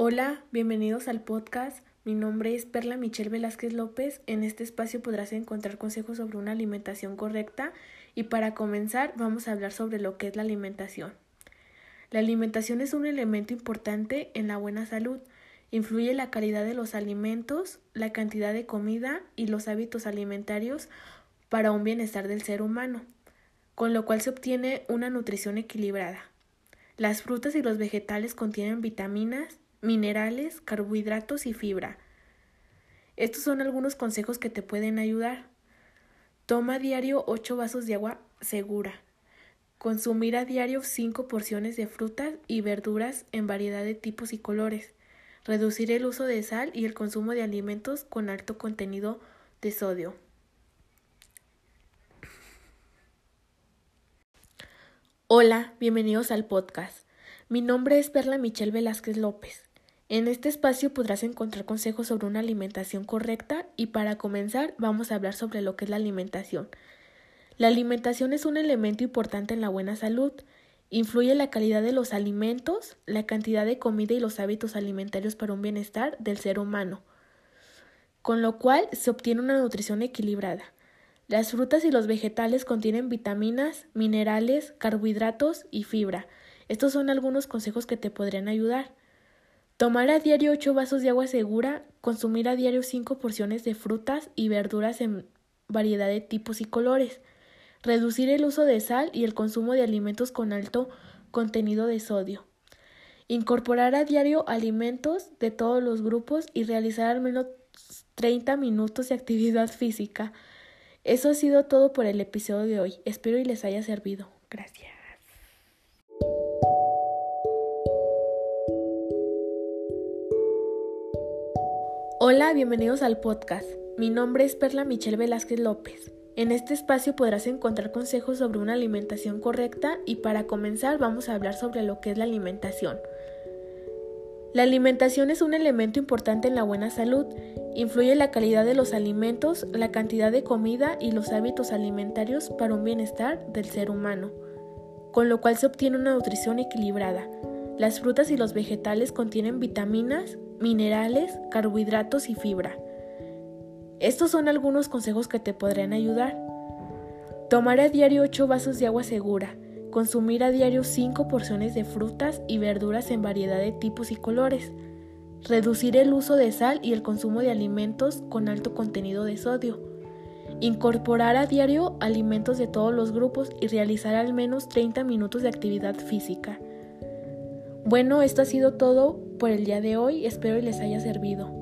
Hola, bienvenidos al podcast. Mi nombre es Perla Michelle Velázquez López. En este espacio podrás encontrar consejos sobre una alimentación correcta y para comenzar vamos a hablar sobre lo que es la alimentación. La alimentación es un elemento importante en la buena salud. Influye la calidad de los alimentos, la cantidad de comida y los hábitos alimentarios para un bienestar del ser humano, con lo cual se obtiene una nutrición equilibrada. Las frutas y los vegetales contienen vitaminas, minerales, carbohidratos y fibra. Estos son algunos consejos que te pueden ayudar. Toma diario 8 vasos de agua segura. Consumir a diario 5 porciones de frutas y verduras en variedad de tipos y colores. Reducir el uso de sal y el consumo de alimentos con alto contenido de sodio. Hola, bienvenidos al podcast. Mi nombre es Perla Michelle Velázquez López. En este espacio podrás encontrar consejos sobre una alimentación correcta y para comenzar vamos a hablar sobre lo que es la alimentación. La alimentación es un elemento importante en la buena salud. Influye la calidad de los alimentos, la cantidad de comida y los hábitos alimentarios para un bienestar del ser humano, con lo cual se obtiene una nutrición equilibrada. Las frutas y los vegetales contienen vitaminas, minerales, carbohidratos y fibra. Estos son algunos consejos que te podrían ayudar. Tomar a diario 8 vasos de agua segura, consumir a diario 5 porciones de frutas y verduras en variedad de tipos y colores, reducir el uso de sal y el consumo de alimentos con alto contenido de sodio, incorporar a diario alimentos de todos los grupos y realizar al menos 30 minutos de actividad física. Eso ha sido todo por el episodio de hoy. Espero y les haya servido. Gracias. Hola, bienvenidos al podcast. Mi nombre es Perla Michelle Velázquez López. En este espacio podrás encontrar consejos sobre una alimentación correcta y para comenzar vamos a hablar sobre lo que es la alimentación. La alimentación es un elemento importante en la buena salud. Influye la calidad de los alimentos, la cantidad de comida y los hábitos alimentarios para un bienestar del ser humano, con lo cual se obtiene una nutrición equilibrada. Las frutas y los vegetales contienen vitaminas, minerales, carbohidratos y fibra. Estos son algunos consejos que te podrán ayudar. Tomar a diario 8 vasos de agua segura. Consumir a diario 5 porciones de frutas y verduras en variedad de tipos y colores. Reducir el uso de sal y el consumo de alimentos con alto contenido de sodio. Incorporar a diario alimentos de todos los grupos y realizar al menos 30 minutos de actividad física. Bueno, esto ha sido todo por el día de hoy. Espero les haya servido.